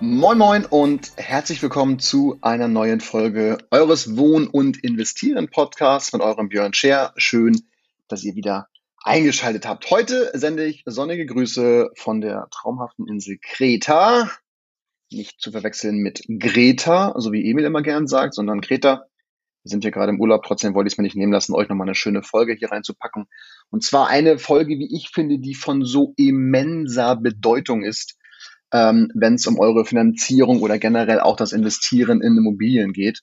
Moin Moin und herzlich willkommen zu einer neuen Folge eures Wohn- und Investieren-Podcasts von eurem Björn Scher. Schön, dass ihr wieder eingeschaltet habt. Heute sende ich sonnige Grüße von der traumhaften Insel Kreta. Nicht zu verwechseln mit Greta, so wie Emil immer gern sagt, sondern Kreta. Wir sind hier gerade im Urlaub, trotzdem wollte ich es mir nicht nehmen lassen, euch nochmal eine schöne Folge hier reinzupacken. Und zwar eine Folge, wie ich finde, die von so immenser Bedeutung ist ähm, wenn es um eure Finanzierung oder generell auch das Investieren in Immobilien geht.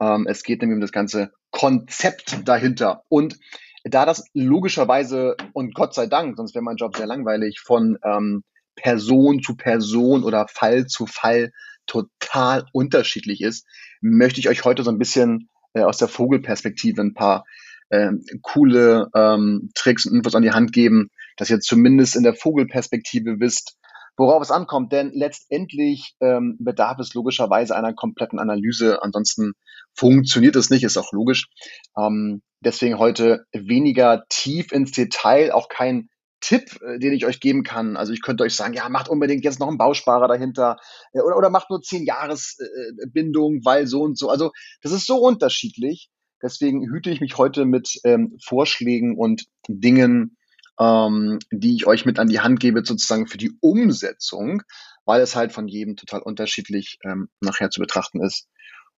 Ähm, es geht nämlich um das ganze Konzept dahinter. Und da das logischerweise und Gott sei Dank, sonst wäre mein Job sehr langweilig, von ähm, Person zu Person oder Fall zu Fall total unterschiedlich ist, möchte ich euch heute so ein bisschen äh, aus der Vogelperspektive ein paar äh, coole ähm, Tricks und Infos an die Hand geben, dass ihr zumindest in der Vogelperspektive wisst, worauf es ankommt. Denn letztendlich ähm, bedarf es logischerweise einer kompletten Analyse. Ansonsten funktioniert es nicht, ist auch logisch. Ähm, deswegen heute weniger tief ins Detail, auch kein Tipp, äh, den ich euch geben kann. Also ich könnte euch sagen, ja, macht unbedingt jetzt noch einen Bausparer dahinter äh, oder, oder macht nur zehn Jahresbindung, äh, weil so und so. Also das ist so unterschiedlich. Deswegen hüte ich mich heute mit ähm, Vorschlägen und Dingen, ähm, die ich euch mit an die Hand gebe, sozusagen für die Umsetzung, weil es halt von jedem total unterschiedlich ähm, nachher zu betrachten ist.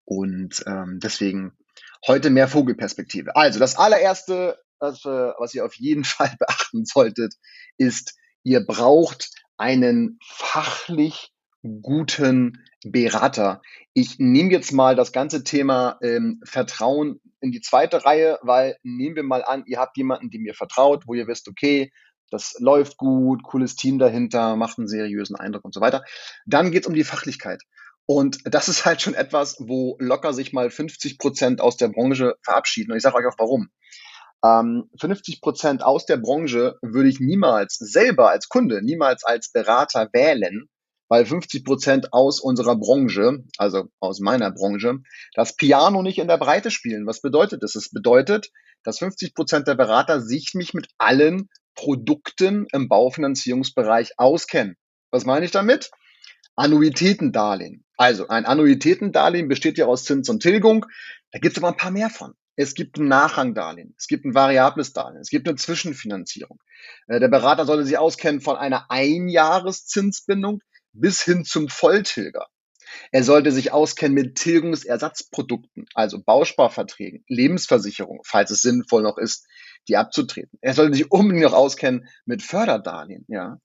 Und ähm, deswegen heute mehr Vogelperspektive. Also das allererste, was, äh, was ihr auf jeden Fall beachten solltet, ist, ihr braucht einen fachlich guten Berater. Ich nehme jetzt mal das ganze Thema ähm, Vertrauen in die zweite Reihe, weil nehmen wir mal an, ihr habt jemanden, dem ihr vertraut, wo ihr wisst, okay, das läuft gut, cooles Team dahinter, macht einen seriösen Eindruck und so weiter. Dann geht es um die Fachlichkeit. Und das ist halt schon etwas, wo locker sich mal 50 Prozent aus der Branche verabschieden. Und ich sage euch auch warum. Ähm, 50 Prozent aus der Branche würde ich niemals selber als Kunde, niemals als Berater wählen, weil 50 Prozent aus unserer Branche, also aus meiner Branche, das Piano nicht in der Breite spielen. Was bedeutet das? Es bedeutet, dass 50 Prozent der Berater sich nicht mit allen Produkten im Baufinanzierungsbereich auskennen. Was meine ich damit? Annuitätendarlehen. Also ein Annuitätendarlehen besteht ja aus Zins und Tilgung. Da gibt es aber ein paar mehr von. Es gibt ein Nachrangdarlehen, es gibt ein variables Darlehen, es gibt eine Zwischenfinanzierung. Äh, der Berater sollte sich auskennen von einer Einjahreszinsbindung bis hin zum Volltilger. Er sollte sich auskennen mit Tilgungsersatzprodukten, also Bausparverträgen, Lebensversicherung, falls es sinnvoll noch ist, die abzutreten. Er sollte sich unbedingt noch auskennen mit Förderdarlehen, ja.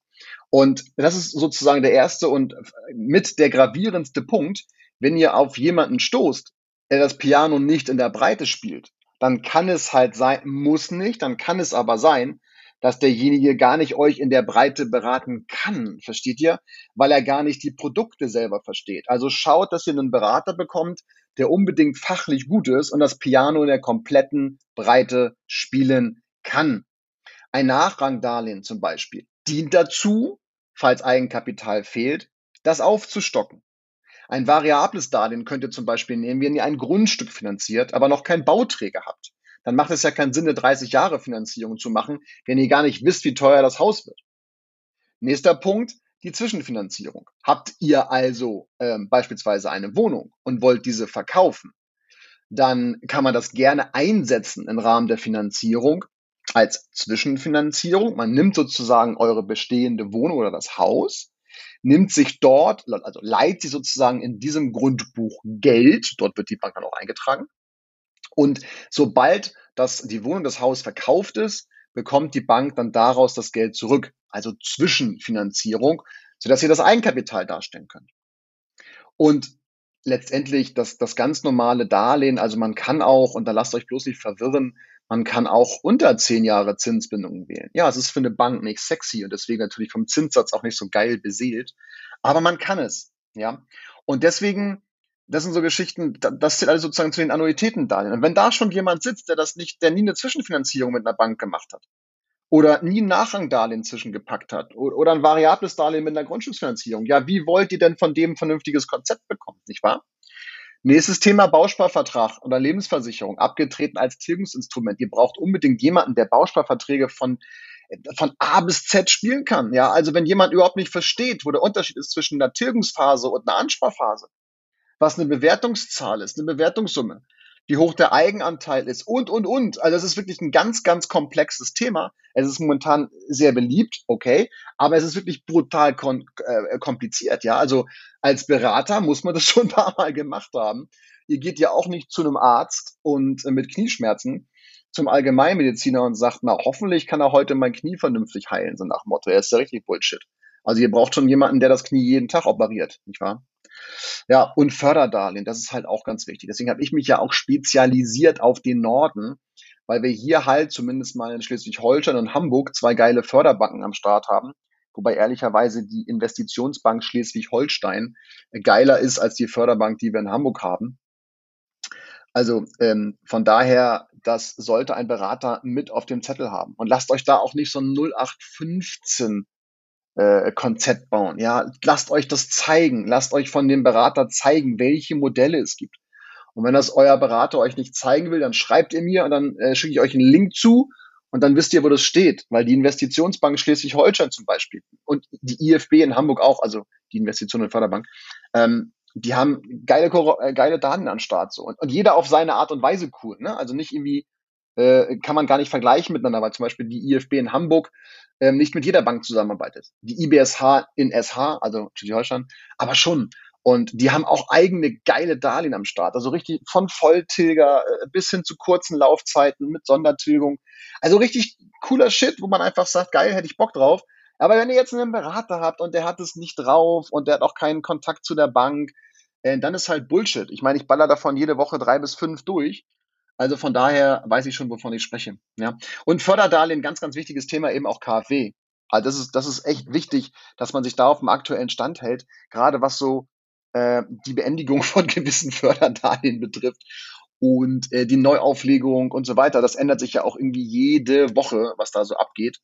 Und das ist sozusagen der erste und mit der gravierendste Punkt. Wenn ihr auf jemanden stoßt, der das Piano nicht in der Breite spielt, dann kann es halt sein, muss nicht, dann kann es aber sein, dass derjenige gar nicht euch in der Breite beraten kann, versteht ihr? Weil er gar nicht die Produkte selber versteht. Also schaut, dass ihr einen Berater bekommt, der unbedingt fachlich gut ist und das Piano in der kompletten Breite spielen kann. Ein Nachrangdarlehen zum Beispiel dient dazu, falls Eigenkapital fehlt, das aufzustocken. Ein variables Darlehen könnt ihr zum Beispiel nehmen, wenn ihr ein Grundstück finanziert, aber noch keinen Bauträger habt dann macht es ja keinen Sinn, eine 30 Jahre Finanzierung zu machen, wenn ihr gar nicht wisst, wie teuer das Haus wird. Nächster Punkt, die Zwischenfinanzierung. Habt ihr also ähm, beispielsweise eine Wohnung und wollt diese verkaufen, dann kann man das gerne einsetzen im Rahmen der Finanzierung als Zwischenfinanzierung. Man nimmt sozusagen eure bestehende Wohnung oder das Haus, nimmt sich dort, also leiht sie sozusagen in diesem Grundbuch Geld, dort wird die Bank dann auch eingetragen, und sobald das, die Wohnung, das Haus verkauft ist, bekommt die Bank dann daraus das Geld zurück, also Zwischenfinanzierung, sodass ihr das Eigenkapital darstellen könnt. Und letztendlich das, das ganz normale Darlehen, also man kann auch, und da lasst euch bloß nicht verwirren, man kann auch unter zehn Jahre Zinsbindungen wählen. Ja, es ist für eine Bank nicht sexy und deswegen natürlich vom Zinssatz auch nicht so geil beseelt, aber man kann es, ja. Und deswegen das sind so Geschichten, das zählt alles sozusagen zu den Annuitätendarlehen. Und wenn da schon jemand sitzt, der das nicht, der nie eine Zwischenfinanzierung mit einer Bank gemacht hat oder nie ein Nachrangdarlehen zwischengepackt hat oder ein variables Darlehen mit einer Grundstücksfinanzierung, ja, wie wollt ihr denn von dem ein vernünftiges Konzept bekommen, nicht wahr? Nächstes Thema Bausparvertrag oder Lebensversicherung, abgetreten als Tilgungsinstrument. Ihr braucht unbedingt jemanden, der Bausparverträge von von A bis Z spielen kann. Ja, also wenn jemand überhaupt nicht versteht, wo der Unterschied ist zwischen einer Tilgungsphase und einer Ansparphase, was eine Bewertungszahl ist, eine Bewertungssumme, wie hoch der Eigenanteil ist und, und, und. Also das ist wirklich ein ganz, ganz komplexes Thema. Es ist momentan sehr beliebt, okay, aber es ist wirklich brutal äh, kompliziert, ja. Also als Berater muss man das schon ein paar Mal gemacht haben. Ihr geht ja auch nicht zu einem Arzt und äh, mit Knieschmerzen zum Allgemeinmediziner und sagt, na, hoffentlich kann er heute mein Knie vernünftig heilen, so nach Motto. Er ist ja richtig Bullshit. Also ihr braucht schon jemanden, der das Knie jeden Tag operiert, nicht wahr? Ja, und Förderdarlehen, das ist halt auch ganz wichtig. Deswegen habe ich mich ja auch spezialisiert auf den Norden, weil wir hier halt zumindest mal in Schleswig-Holstein und Hamburg zwei geile Förderbanken am Start haben. Wobei ehrlicherweise die Investitionsbank Schleswig-Holstein geiler ist als die Förderbank, die wir in Hamburg haben. Also ähm, von daher, das sollte ein Berater mit auf dem Zettel haben. Und lasst euch da auch nicht so ein 0815 äh, Konzept bauen. Ja, lasst euch das zeigen. Lasst euch von dem Berater zeigen, welche Modelle es gibt. Und wenn das euer Berater euch nicht zeigen will, dann schreibt ihr mir und dann äh, schicke ich euch einen Link zu und dann wisst ihr, wo das steht. Weil die Investitionsbank Schleswig-Holstein zum Beispiel und die IFB in Hamburg auch, also die Investition und Förderbank, ähm, die haben geile, äh, geile Daten an Start so. Und, und jeder auf seine Art und Weise cool. Ne? Also nicht irgendwie äh, kann man gar nicht vergleichen miteinander, weil zum Beispiel die IFB in Hamburg ähm, nicht mit jeder Bank zusammenarbeitet. Die IBSH in SH, also Schleswig-Holstein, aber schon. Und die haben auch eigene geile Darlehen am Start. Also richtig von Volltilger äh, bis hin zu kurzen Laufzeiten mit Sondertilgung. Also richtig cooler Shit, wo man einfach sagt, geil, hätte ich Bock drauf. Aber wenn ihr jetzt einen Berater habt und der hat es nicht drauf und der hat auch keinen Kontakt zu der Bank, äh, dann ist halt Bullshit. Ich meine, ich baller davon jede Woche drei bis fünf durch also von daher weiß ich schon, wovon ich spreche. Ja. Und Förderdarlehen, ganz, ganz wichtiges Thema, eben auch KfW. Also das ist, das ist echt wichtig, dass man sich da auf dem aktuellen Stand hält, gerade was so äh, die Beendigung von gewissen Förderdarlehen betrifft und äh, die Neuauflegung und so weiter. Das ändert sich ja auch irgendwie jede Woche, was da so abgeht.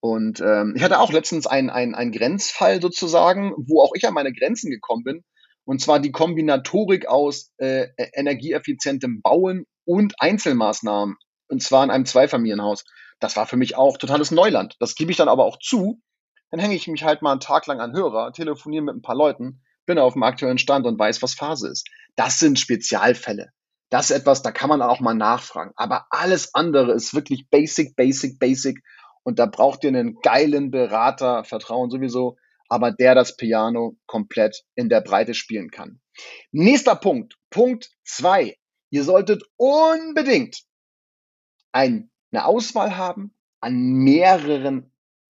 Und ähm, ich hatte auch letztens einen, Grenzfall sozusagen, wo auch ich an meine Grenzen gekommen bin. Und zwar die Kombinatorik aus äh, energieeffizientem Bauen und Einzelmaßnahmen, und zwar in einem Zweifamilienhaus. Das war für mich auch totales Neuland. Das gebe ich dann aber auch zu. Dann hänge ich mich halt mal einen Tag lang an Hörer, telefoniere mit ein paar Leuten, bin auf dem aktuellen Stand und weiß, was Phase ist. Das sind Spezialfälle. Das ist etwas, da kann man auch mal nachfragen. Aber alles andere ist wirklich basic, basic, basic. Und da braucht ihr einen geilen Berater, Vertrauen sowieso, aber der das Piano komplett in der Breite spielen kann. Nächster Punkt, Punkt zwei. Ihr solltet unbedingt ein, eine Auswahl haben an mehreren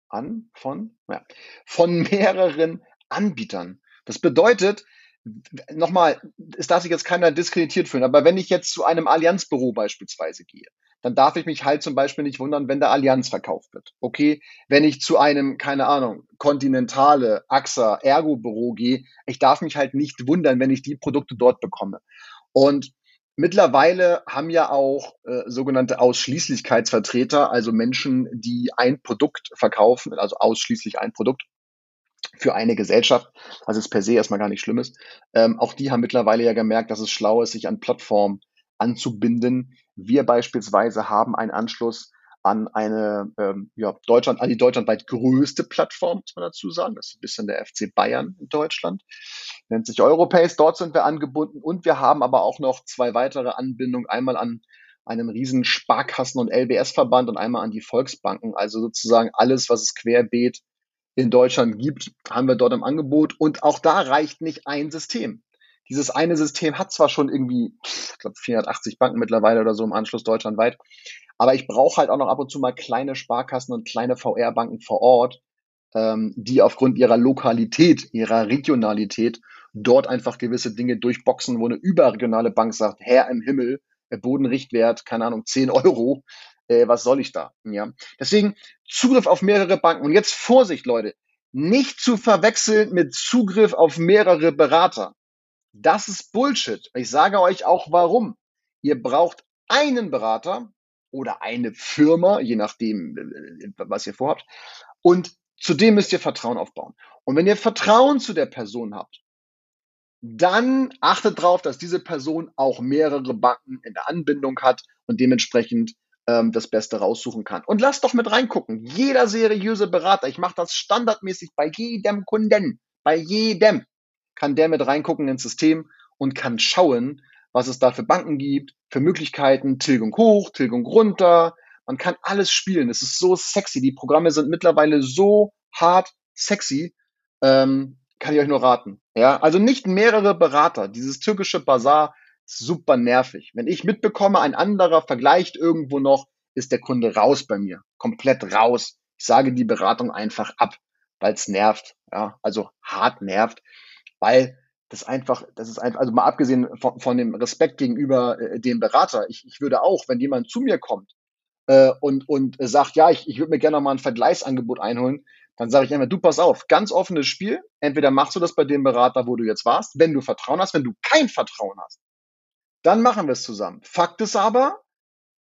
an von ja, von mehreren Anbietern. Das bedeutet, nochmal, es darf sich jetzt keiner diskreditiert fühlen, aber wenn ich jetzt zu einem Allianzbüro beispielsweise gehe, dann darf ich mich halt zum Beispiel nicht wundern, wenn der Allianz verkauft wird. Okay, wenn ich zu einem, keine Ahnung, Kontinentale, AXA, Ergo-Büro gehe, ich darf mich halt nicht wundern, wenn ich die Produkte dort bekomme. Und Mittlerweile haben ja auch äh, sogenannte Ausschließlichkeitsvertreter, also Menschen, die ein Produkt verkaufen, also ausschließlich ein Produkt für eine Gesellschaft, was jetzt per se erstmal gar nicht schlimm ist. Ähm, auch die haben mittlerweile ja gemerkt, dass es schlau ist, sich an Plattformen anzubinden. Wir beispielsweise haben einen Anschluss an eine ähm, ja, Deutschland, an die deutschlandweit größte Plattform, muss man dazu sagen. Das ist ein bisschen der FC Bayern in Deutschland. Nennt sich Europace. Dort sind wir angebunden und wir haben aber auch noch zwei weitere Anbindungen. Einmal an einen riesen Sparkassen- und LBS-Verband und einmal an die Volksbanken. Also sozusagen alles, was es querbeet in Deutschland gibt, haben wir dort im Angebot. Und auch da reicht nicht ein System. Dieses eine System hat zwar schon irgendwie, ich glaube, 480 Banken mittlerweile oder so im Anschluss deutschlandweit, aber ich brauche halt auch noch ab und zu mal kleine Sparkassen und kleine VR-Banken vor Ort, ähm, die aufgrund ihrer Lokalität, ihrer Regionalität dort einfach gewisse Dinge durchboxen, wo eine überregionale Bank sagt, Herr im Himmel, Bodenrichtwert, keine Ahnung, 10 Euro, äh, was soll ich da? Ja. Deswegen Zugriff auf mehrere Banken. Und jetzt Vorsicht, Leute, nicht zu verwechseln mit Zugriff auf mehrere Berater. Das ist Bullshit. Ich sage euch auch warum. Ihr braucht einen Berater oder eine Firma, je nachdem, äh, was ihr vorhabt. Und zu dem müsst ihr Vertrauen aufbauen. Und wenn ihr Vertrauen zu der Person habt, dann achtet darauf, dass diese Person auch mehrere Banken in der Anbindung hat und dementsprechend ähm, das Beste raussuchen kann. Und lasst doch mit reingucken. Jeder seriöse Berater, ich mache das standardmäßig bei jedem Kunden, bei jedem, kann der mit reingucken ins System und kann schauen, was es da für Banken gibt, für Möglichkeiten, Tilgung hoch, Tilgung runter. Man kann alles spielen. Es ist so sexy. Die Programme sind mittlerweile so hart sexy. Ähm, kann ich euch nur raten. Ja, also nicht mehrere Berater. Dieses türkische Bazar super nervig. Wenn ich mitbekomme, ein anderer vergleicht irgendwo noch, ist der Kunde raus bei mir. Komplett raus. Ich sage die Beratung einfach ab, weil es nervt. Ja, also hart nervt, weil das einfach, das ist einfach, also mal abgesehen von, von dem Respekt gegenüber äh, dem Berater. Ich, ich würde auch, wenn jemand zu mir kommt äh, und, und sagt, ja, ich, ich würde mir gerne noch mal ein Vergleichsangebot einholen, dann sage ich immer, du pass auf, ganz offenes Spiel. Entweder machst du das bei dem Berater, wo du jetzt warst, wenn du Vertrauen hast, wenn du kein Vertrauen hast, dann machen wir es zusammen. Fakt ist aber,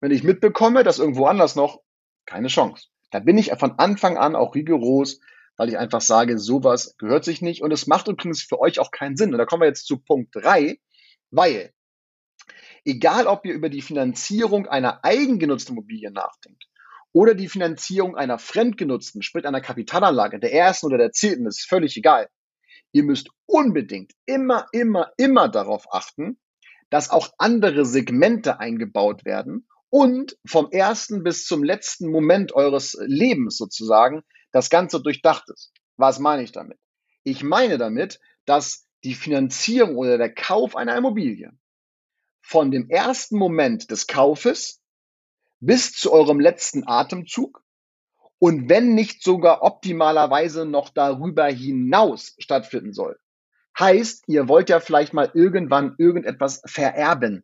wenn ich mitbekomme, dass irgendwo anders noch, keine Chance. Da bin ich von Anfang an auch rigoros, weil ich einfach sage, sowas gehört sich nicht und es macht übrigens für euch auch keinen Sinn. Und da kommen wir jetzt zu Punkt drei, weil egal ob ihr über die Finanzierung einer eigengenutzten Immobilie nachdenkt oder die Finanzierung einer fremdgenutzten, sprich einer Kapitalanlage, der ersten oder der zehnten, ist völlig egal. Ihr müsst unbedingt immer, immer, immer darauf achten, dass auch andere Segmente eingebaut werden und vom ersten bis zum letzten Moment eures Lebens sozusagen das Ganze durchdacht ist. Was meine ich damit? Ich meine damit, dass die Finanzierung oder der Kauf einer Immobilie von dem ersten Moment des Kaufes bis zu eurem letzten Atemzug und wenn nicht sogar optimalerweise noch darüber hinaus stattfinden soll. Heißt, ihr wollt ja vielleicht mal irgendwann irgendetwas vererben.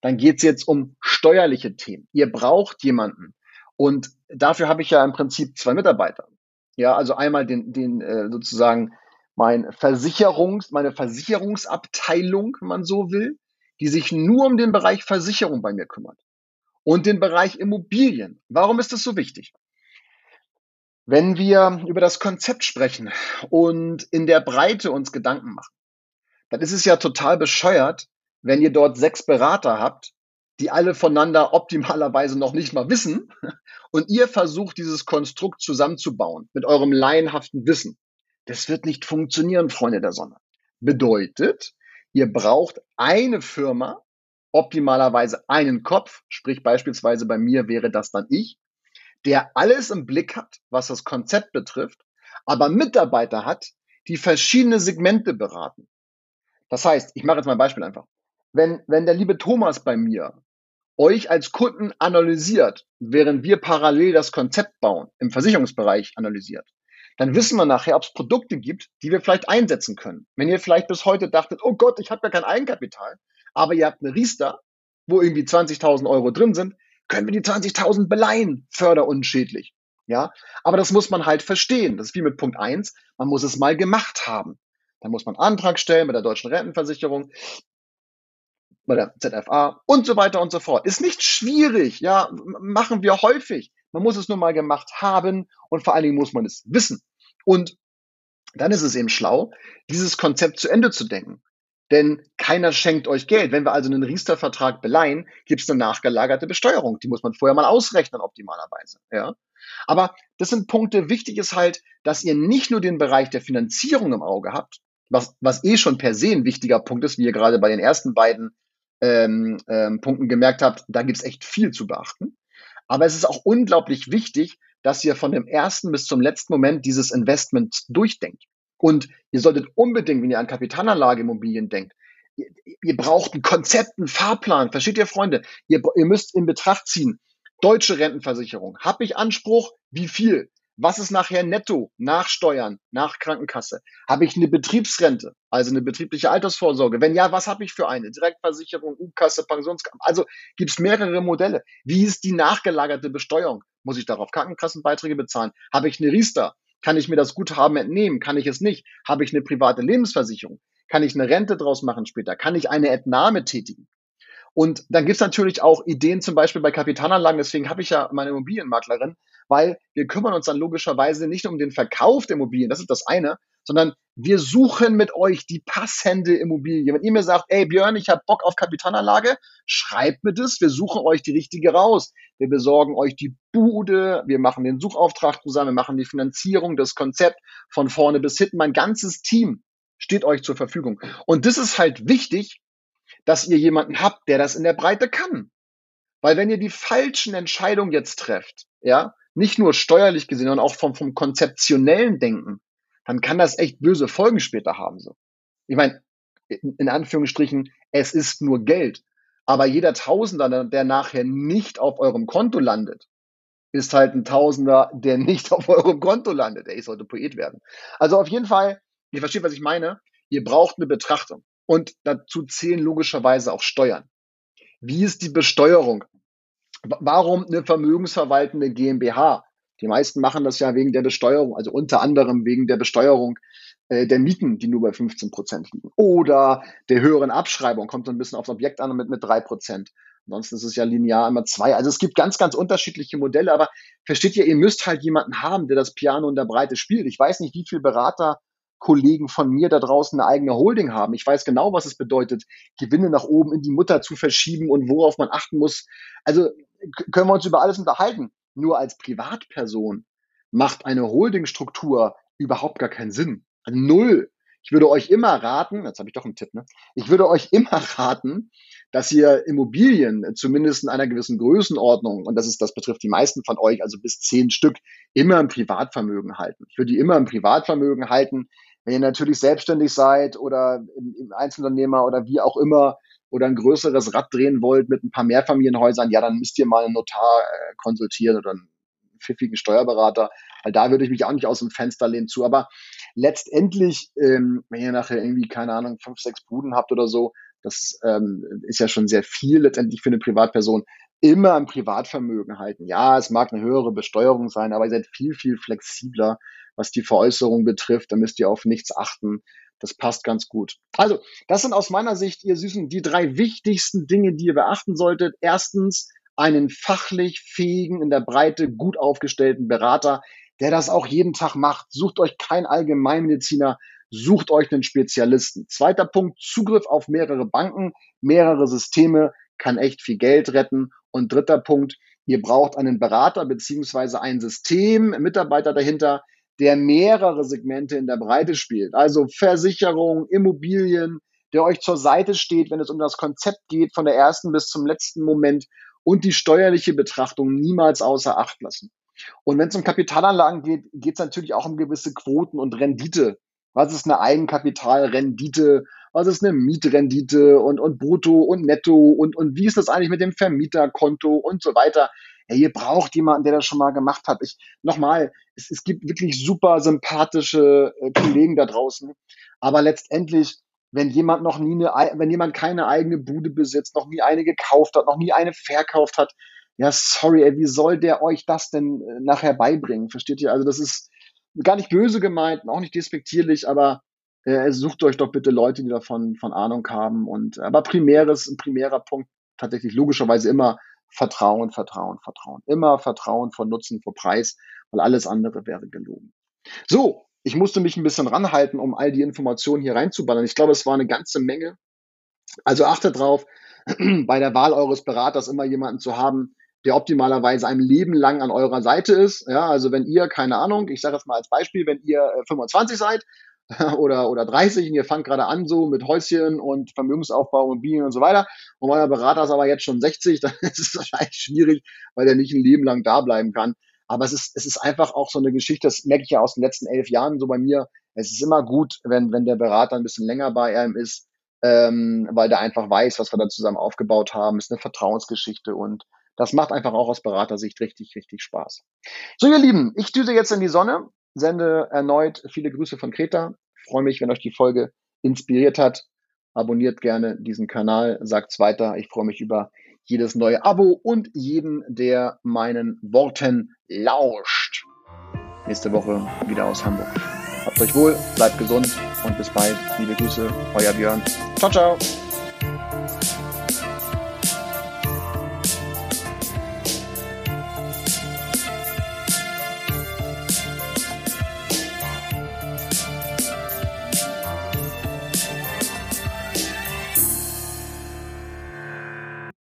Dann geht es jetzt um steuerliche Themen. Ihr braucht jemanden. Und dafür habe ich ja im Prinzip zwei Mitarbeiter. Ja, also einmal den, den äh, sozusagen mein Versicherungs, meine Versicherungsabteilung, wenn man so will, die sich nur um den Bereich Versicherung bei mir kümmert und den Bereich Immobilien. Warum ist das so wichtig? Wenn wir über das Konzept sprechen und in der Breite uns Gedanken machen, dann ist es ja total bescheuert, wenn ihr dort sechs Berater habt, die alle voneinander optimalerweise noch nicht mal wissen und ihr versucht, dieses Konstrukt zusammenzubauen mit eurem laienhaften Wissen. Das wird nicht funktionieren, Freunde der Sonne. Bedeutet, ihr braucht eine Firma, optimalerweise einen Kopf, sprich beispielsweise bei mir wäre das dann ich, der alles im Blick hat, was das Konzept betrifft, aber Mitarbeiter hat, die verschiedene Segmente beraten. Das heißt, ich mache jetzt mal ein Beispiel einfach. Wenn, wenn der liebe Thomas bei mir euch als Kunden analysiert, während wir parallel das Konzept bauen, im Versicherungsbereich analysiert, dann wissen wir nachher, ob es Produkte gibt, die wir vielleicht einsetzen können. Wenn ihr vielleicht bis heute dachtet, oh Gott, ich habe ja kein Eigenkapital, aber ihr habt eine Riester, wo irgendwie 20.000 Euro drin sind, können wir die 20.000 beleihen, förderunschädlich. Ja, aber das muss man halt verstehen. Das ist wie mit Punkt eins. Man muss es mal gemacht haben. Dann muss man Antrag stellen bei der deutschen Rentenversicherung, bei der ZFA und so weiter und so fort. Ist nicht schwierig, ja, machen wir häufig. Man muss es nur mal gemacht haben und vor allen Dingen muss man es wissen. Und dann ist es eben schlau, dieses Konzept zu Ende zu denken. Denn keiner schenkt euch Geld. Wenn wir also einen Riester-Vertrag beleihen, gibt es eine nachgelagerte Besteuerung. Die muss man vorher mal ausrechnen, optimalerweise. Ja? Aber das sind Punkte. Wichtig ist halt, dass ihr nicht nur den Bereich der Finanzierung im Auge habt, was, was eh schon per se ein wichtiger Punkt ist, wie ihr gerade bei den ersten beiden ähm, ähm, Punkten gemerkt habt, da gibt es echt viel zu beachten. Aber es ist auch unglaublich wichtig, dass ihr von dem ersten bis zum letzten Moment dieses Investment durchdenkt. Und ihr solltet unbedingt, wenn ihr an Kapitalanlageimmobilien denkt, ihr, ihr braucht ein Konzept, einen Fahrplan. Versteht ihr, Freunde? Ihr, ihr müsst in Betracht ziehen, deutsche Rentenversicherung. Habe ich Anspruch? Wie viel? Was ist nachher netto nach Steuern, nach Krankenkasse? Habe ich eine Betriebsrente, also eine betriebliche Altersvorsorge? Wenn ja, was habe ich für eine? Direktversicherung, U-Kasse, Pensionskasse? Also gibt es mehrere Modelle. Wie ist die nachgelagerte Besteuerung? Muss ich darauf Krankenkassenbeiträge bezahlen? Habe ich eine Riester? Kann ich mir das Guthaben entnehmen? Kann ich es nicht? Habe ich eine private Lebensversicherung? Kann ich eine Rente draus machen später? Kann ich eine Entnahme tätigen? Und dann gibt's natürlich auch Ideen, zum Beispiel bei Kapitalanlagen. Deswegen habe ich ja meine Immobilienmaklerin, weil wir kümmern uns dann logischerweise nicht um den Verkauf der Immobilien, das ist das eine, sondern wir suchen mit euch die passende Immobilie. Wenn ihr mir sagt, ey Björn, ich habe Bock auf Kapitalanlage, schreibt mir das, wir suchen euch die richtige raus. Wir besorgen euch die Bude, wir machen den Suchauftrag zusammen, wir machen die Finanzierung, das Konzept von vorne bis hinten. Mein ganzes Team steht euch zur Verfügung. Und das ist halt wichtig, dass ihr jemanden habt, der das in der Breite kann. Weil wenn ihr die falschen Entscheidungen jetzt trefft, ja, nicht nur steuerlich gesehen, sondern auch vom, vom konzeptionellen Denken, dann kann das echt böse Folgen später haben. So. Ich meine, in, Anführungsstrichen, es ist nur Geld. Aber jeder Tausender, der nachher nicht auf eurem Konto landet, ist halt ein Tausender, der nicht auf eurem Konto landet. Ey, ich sollte Poet werden. Also auf jeden Fall, ihr versteht, was ich meine. Ihr braucht eine Betrachtung. Und dazu zählen logischerweise auch Steuern. Wie ist die Besteuerung? Warum eine vermögensverwaltende GmbH? Die meisten machen das ja wegen der Besteuerung, also unter anderem wegen der Besteuerung äh, der Mieten, die nur bei 15 Prozent liegen. Oder der höheren Abschreibung, kommt so ein bisschen aufs Objekt an mit, mit drei Prozent. Ansonsten ist es ja linear immer zwei. Also es gibt ganz, ganz unterschiedliche Modelle, aber versteht ihr, ihr müsst halt jemanden haben, der das Piano in der Breite spielt. Ich weiß nicht, wie viele Berater Kollegen von mir da draußen eine eigene Holding haben. Ich weiß genau, was es bedeutet, Gewinne nach oben in die Mutter zu verschieben und worauf man achten muss. Also können wir uns über alles unterhalten. Nur als Privatperson macht eine Holdingstruktur überhaupt gar keinen Sinn. Also null. Ich würde euch immer raten, jetzt habe ich doch einen Tipp, ne? Ich würde euch immer raten, dass ihr Immobilien zumindest in einer gewissen Größenordnung, und das ist, das betrifft die meisten von euch, also bis zehn Stück, immer im Privatvermögen halten. Ich würde die immer im Privatvermögen halten. Wenn ihr natürlich selbstständig seid oder im Einzelunternehmer oder wie auch immer oder ein größeres Rad drehen wollt mit ein paar Mehrfamilienhäusern, ja, dann müsst ihr mal einen Notar äh, konsultieren oder einen pfiffigen Steuerberater, weil da würde ich mich auch nicht aus dem Fenster lehnen zu. Aber letztendlich, ähm, wenn ihr nachher irgendwie, keine Ahnung, fünf, sechs Buden habt oder so, das ähm, ist ja schon sehr viel letztendlich für eine Privatperson, immer im Privatvermögen halten. Ja, es mag eine höhere Besteuerung sein, aber ihr seid viel, viel flexibler was die Veräußerung betrifft. Da müsst ihr auf nichts achten. Das passt ganz gut. Also, das sind aus meiner Sicht, ihr Süßen, die drei wichtigsten Dinge, die ihr beachten solltet. Erstens, einen fachlich fähigen, in der Breite gut aufgestellten Berater, der das auch jeden Tag macht. Sucht euch keinen Allgemeinmediziner, sucht euch einen Spezialisten. Zweiter Punkt, Zugriff auf mehrere Banken, mehrere Systeme kann echt viel Geld retten. Und dritter Punkt, ihr braucht einen Berater beziehungsweise ein System, Mitarbeiter dahinter, der mehrere Segmente in der Breite spielt. Also Versicherung, Immobilien, der euch zur Seite steht, wenn es um das Konzept geht, von der ersten bis zum letzten Moment und die steuerliche Betrachtung niemals außer Acht lassen. Und wenn es um Kapitalanlagen geht, geht es natürlich auch um gewisse Quoten und Rendite. Was ist eine Eigenkapitalrendite? Was ist eine Mietrendite und, und Brutto und Netto und, und wie ist das eigentlich mit dem Vermieterkonto und so weiter? Ja, ihr braucht jemanden, der das schon mal gemacht hat. Ich, nochmal, es, es gibt wirklich super sympathische äh, Kollegen da draußen. Aber letztendlich, wenn jemand noch nie eine, wenn jemand keine eigene Bude besitzt, noch nie eine gekauft hat, noch nie eine verkauft hat, ja, sorry, ey, wie soll der euch das denn äh, nachher beibringen? Versteht ihr? Also das ist gar nicht böse gemeint, auch nicht despektierlich, aber äh, sucht euch doch bitte Leute, die davon von Ahnung haben. Und aber primäres, ein primärer Punkt tatsächlich logischerweise immer Vertrauen, Vertrauen, Vertrauen. Immer Vertrauen vor Nutzen, vor Preis, weil alles andere wäre gelogen. So, ich musste mich ein bisschen ranhalten, um all die Informationen hier reinzuballern. Ich glaube, es war eine ganze Menge. Also achtet drauf, bei der Wahl eures Beraters immer jemanden zu haben, der optimalerweise ein Leben lang an eurer Seite ist. Ja, also wenn ihr, keine Ahnung, ich sage jetzt mal als Beispiel, wenn ihr 25 äh, seid oder, oder 30 und ihr fangt gerade an so mit Häuschen und Vermögensaufbau und Bienen und so weiter und euer Berater ist aber jetzt schon 60, dann ist es wahrscheinlich schwierig, weil der nicht ein Leben lang da bleiben kann. Aber es ist, es ist einfach auch so eine Geschichte, das merke ich ja aus den letzten elf Jahren so bei mir. Es ist immer gut, wenn, wenn der Berater ein bisschen länger bei einem ist, ähm, weil der einfach weiß, was wir da zusammen aufgebaut haben. Ist eine Vertrauensgeschichte und das macht einfach auch aus Beratersicht richtig, richtig Spaß. So, ihr Lieben, ich düse jetzt in die Sonne sende erneut viele Grüße von Kreta. Ich freue mich, wenn euch die Folge inspiriert hat. Abonniert gerne diesen Kanal, sagt's weiter. Ich freue mich über jedes neue Abo und jeden, der meinen Worten lauscht. Nächste Woche wieder aus Hamburg. Habt euch wohl, bleibt gesund und bis bald. Liebe Grüße, euer Björn. Ciao, ciao.